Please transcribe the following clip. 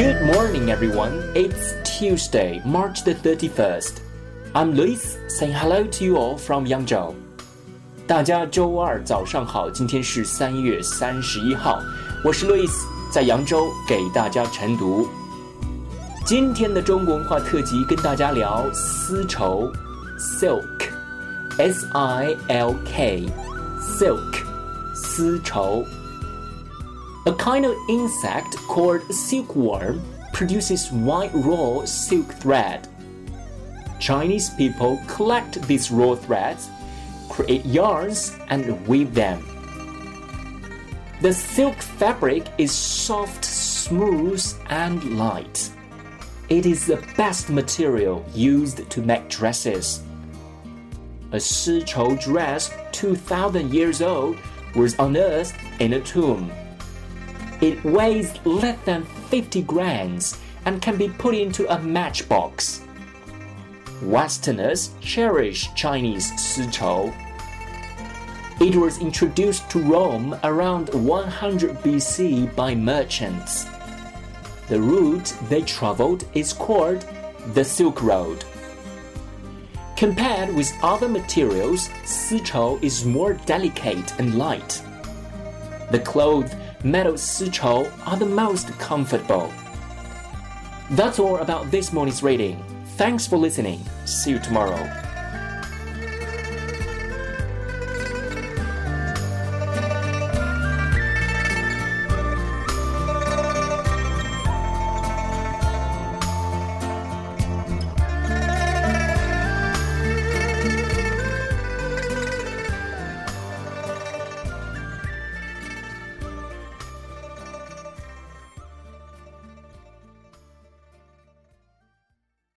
Good morning, everyone. It's Tuesday, March the 31st. I'm Luis saying hello to you all from Yangzhou. 大家周二早上好，今天是三月三十一号，我是 Luis，在扬州给大家晨读。今天的中国文化特辑跟大家聊丝绸，silk，s i l k，silk，丝绸。A kind of insect called silkworm produces white raw silk thread. Chinese people collect these raw threads, create yarns, and weave them. The silk fabric is soft, smooth, and light. It is the best material used to make dresses. A Sichou dress 2,000 years old was unearthed in a tomb. It weighs less than 50 grams and can be put into a matchbox. Westerners cherish Chinese sichou. It was introduced to Rome around 100 BC by merchants. The route they traveled is called the Silk Road. Compared with other materials, sichou is more delicate and light. The cloth of sichou are the most comfortable. That's all about this morning's reading. Thanks for listening. See you tomorrow.